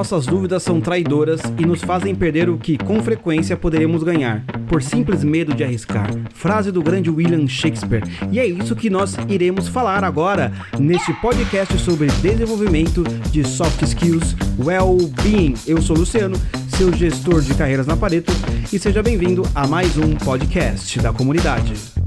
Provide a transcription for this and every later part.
Nossas dúvidas são traidoras e nos fazem perder o que, com frequência, poderíamos ganhar, por simples medo de arriscar. Frase do grande William Shakespeare. E é isso que nós iremos falar agora neste podcast sobre desenvolvimento de soft skills, well-being. Eu sou Luciano, seu gestor de carreiras na Pareto, e seja bem-vindo a mais um podcast da comunidade.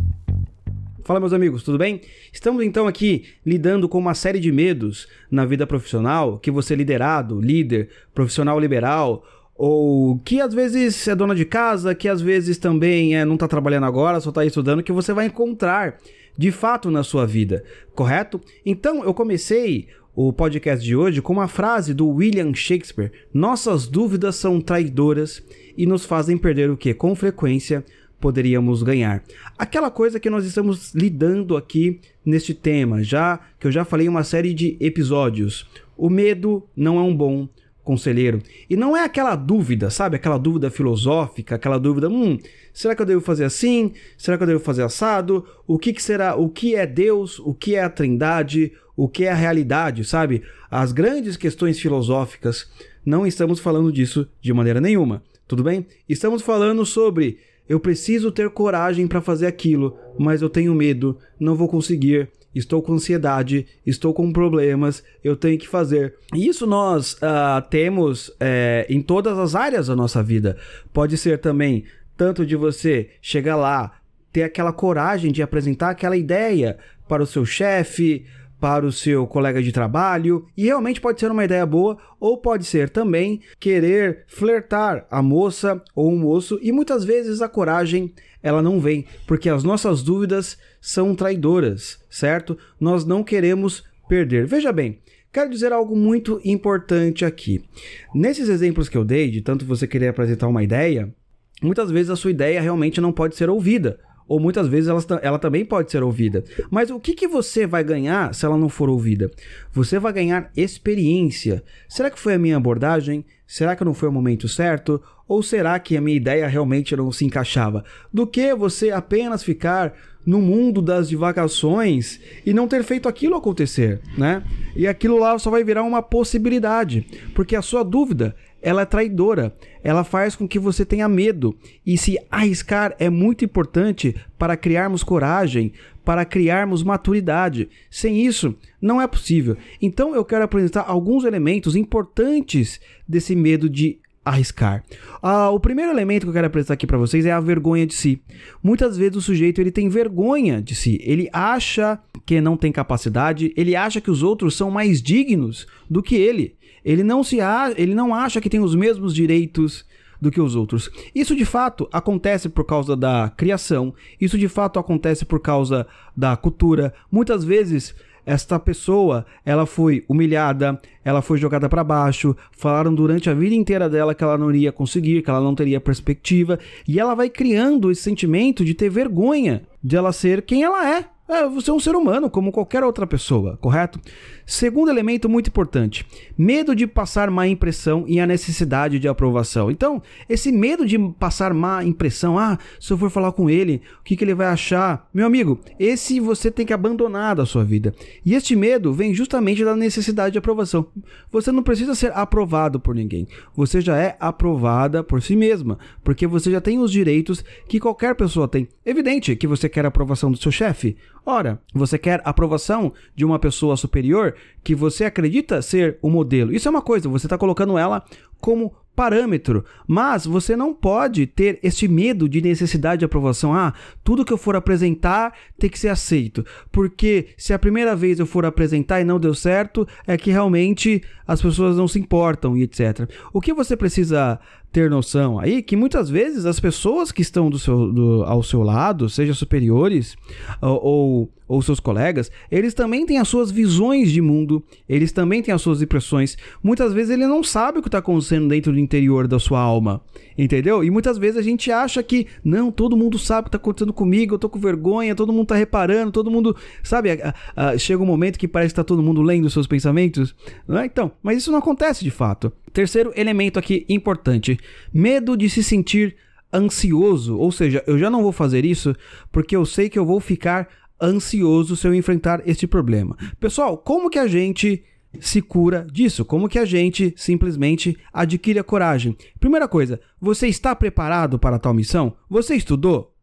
Fala, meus amigos, tudo bem? Estamos então aqui lidando com uma série de medos na vida profissional, que você é liderado, líder, profissional liberal, ou que às vezes é dona de casa, que às vezes também é, não está trabalhando agora, só está estudando, que você vai encontrar de fato na sua vida, correto? Então eu comecei o podcast de hoje com uma frase do William Shakespeare: Nossas dúvidas são traidoras e nos fazem perder o que? Com frequência poderíamos ganhar. Aquela coisa que nós estamos lidando aqui neste tema, já que eu já falei uma série de episódios. O medo não é um bom conselheiro. E não é aquela dúvida, sabe? Aquela dúvida filosófica, aquela dúvida, hum, será que eu devo fazer assim? Será que eu devo fazer assado? O que, que será? O que é Deus? O que é a Trindade? O que é a realidade, sabe? As grandes questões filosóficas, não estamos falando disso de maneira nenhuma. Tudo bem? Estamos falando sobre eu preciso ter coragem para fazer aquilo, mas eu tenho medo, não vou conseguir. Estou com ansiedade, estou com problemas, eu tenho que fazer. E isso nós uh, temos é, em todas as áreas da nossa vida. Pode ser também tanto de você chegar lá, ter aquela coragem de apresentar aquela ideia para o seu chefe, para o seu colega de trabalho, e realmente pode ser uma ideia boa, ou pode ser também querer flertar a moça ou o moço, e muitas vezes a coragem ela não vem, porque as nossas dúvidas são traidoras, certo? Nós não queremos perder. Veja bem, Quero dizer algo muito importante aqui. Nesses exemplos que eu dei, de tanto você querer apresentar uma ideia, muitas vezes a sua ideia realmente não pode ser ouvida ou muitas vezes ela, ela também pode ser ouvida. Mas o que, que você vai ganhar se ela não for ouvida? Você vai ganhar experiência. Será que foi a minha abordagem? Será que não foi o momento certo? Ou será que a minha ideia realmente não se encaixava? Do que você apenas ficar no mundo das divagações e não ter feito aquilo acontecer, né? E aquilo lá só vai virar uma possibilidade, porque a sua dúvida ela é traidora. Ela faz com que você tenha medo. E se arriscar é muito importante para criarmos coragem, para criarmos maturidade. Sem isso, não é possível. Então eu quero apresentar alguns elementos importantes desse medo de arriscar. Ah, o primeiro elemento que eu quero apresentar aqui para vocês é a vergonha de si. Muitas vezes o sujeito ele tem vergonha de si. Ele acha que não tem capacidade, ele acha que os outros são mais dignos do que ele. Ele não se a, ele não acha que tem os mesmos direitos do que os outros. Isso de fato acontece por causa da criação, isso de fato acontece por causa da cultura. Muitas vezes esta pessoa, ela foi humilhada, ela foi jogada para baixo, falaram durante a vida inteira dela que ela não iria conseguir, que ela não teria perspectiva, e ela vai criando esse sentimento de ter vergonha de ela ser quem ela é. É, você é um ser humano, como qualquer outra pessoa, correto? Segundo elemento muito importante: medo de passar má impressão e a necessidade de aprovação. Então, esse medo de passar má impressão, ah, se eu for falar com ele, o que, que ele vai achar? Meu amigo, esse você tem que abandonar da sua vida. E este medo vem justamente da necessidade de aprovação. Você não precisa ser aprovado por ninguém. Você já é aprovada por si mesma, porque você já tem os direitos que qualquer pessoa tem. Evidente que você quer a aprovação do seu chefe Ora, você quer aprovação de uma pessoa superior que você acredita ser o modelo. Isso é uma coisa, você está colocando ela como parâmetro, mas você não pode ter este medo de necessidade de aprovação. Ah, tudo que eu for apresentar tem que ser aceito, porque se a primeira vez eu for apresentar e não deu certo, é que realmente as pessoas não se importam e etc. O que você precisa ter noção aí que muitas vezes as pessoas que estão do seu, do, ao seu lado, seja superiores ou, ou, ou, seus colegas, eles também têm as suas visões de mundo, eles também têm as suas impressões. Muitas vezes ele não sabe o que está acontecendo dentro do interior da sua alma, entendeu? E muitas vezes a gente acha que, não, todo mundo sabe o que está acontecendo comigo, eu tô com vergonha, todo mundo está reparando, todo mundo, sabe? A, a, chega um momento que parece que está todo mundo lendo os seus pensamentos, não é? Então, mas isso não acontece de fato. Terceiro elemento aqui importante: medo de se sentir ansioso, ou seja, eu já não vou fazer isso porque eu sei que eu vou ficar ansioso se eu enfrentar este problema. Pessoal, como que a gente se cura disso? Como que a gente simplesmente adquire a coragem? Primeira coisa, você está preparado para tal missão? Você estudou?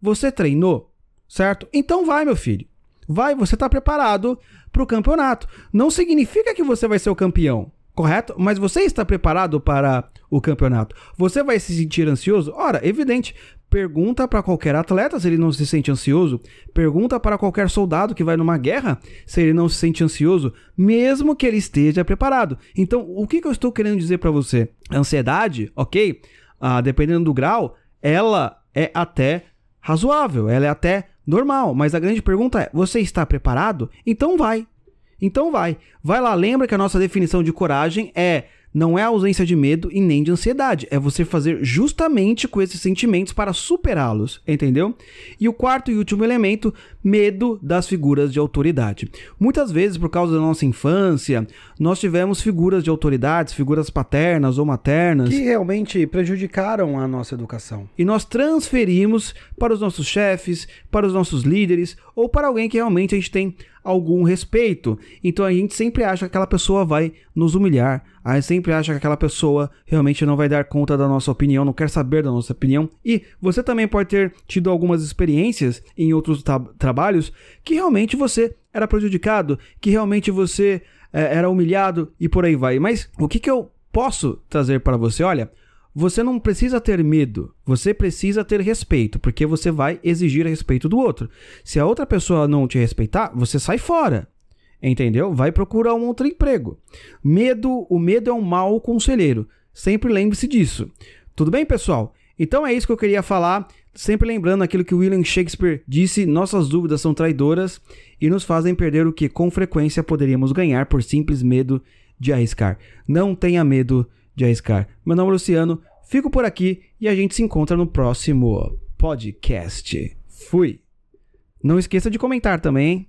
Você treinou? Certo? Então vai, meu filho. Vai, você está preparado para o campeonato. Não significa que você vai ser o campeão, correto? Mas você está preparado para o campeonato. Você vai se sentir ansioso? Ora, evidente. Pergunta para qualquer atleta se ele não se sente ansioso. Pergunta para qualquer soldado que vai numa guerra se ele não se sente ansioso, mesmo que ele esteja preparado. Então, o que, que eu estou querendo dizer para você? Ansiedade, ok? Ah, dependendo do grau, ela é até razoável, ela é até normal. Mas a grande pergunta é: você está preparado? Então vai. Então vai. Vai lá, lembra que a nossa definição de coragem é não é a ausência de medo e nem de ansiedade, é você fazer justamente com esses sentimentos para superá-los, entendeu? E o quarto e último elemento, medo das figuras de autoridade. Muitas vezes, por causa da nossa infância, nós tivemos figuras de autoridades, figuras paternas ou maternas, que realmente prejudicaram a nossa educação. E nós transferimos para os nossos chefes, para os nossos líderes ou para alguém que realmente a gente tem algum respeito. Então a gente sempre acha que aquela pessoa vai nos humilhar, a gente sempre acha que aquela pessoa realmente não vai dar conta da nossa opinião, não quer saber da nossa opinião. E você também pode ter tido algumas experiências em outros tra trabalhos que realmente você era prejudicado, que realmente você é, era humilhado e por aí vai. Mas o que, que eu posso trazer para você? Olha, você não precisa ter medo, você precisa ter respeito, porque você vai exigir respeito do outro. Se a outra pessoa não te respeitar, você sai fora. Entendeu? Vai procurar um outro emprego. Medo, o medo é um mau conselheiro. Sempre lembre-se disso. Tudo bem, pessoal? Então é isso que eu queria falar. Sempre lembrando aquilo que William Shakespeare disse: nossas dúvidas são traidoras e nos fazem perder o que com frequência poderíamos ganhar por simples medo de arriscar. Não tenha medo de arriscar. Meu nome é Luciano, fico por aqui e a gente se encontra no próximo podcast. Fui! Não esqueça de comentar também?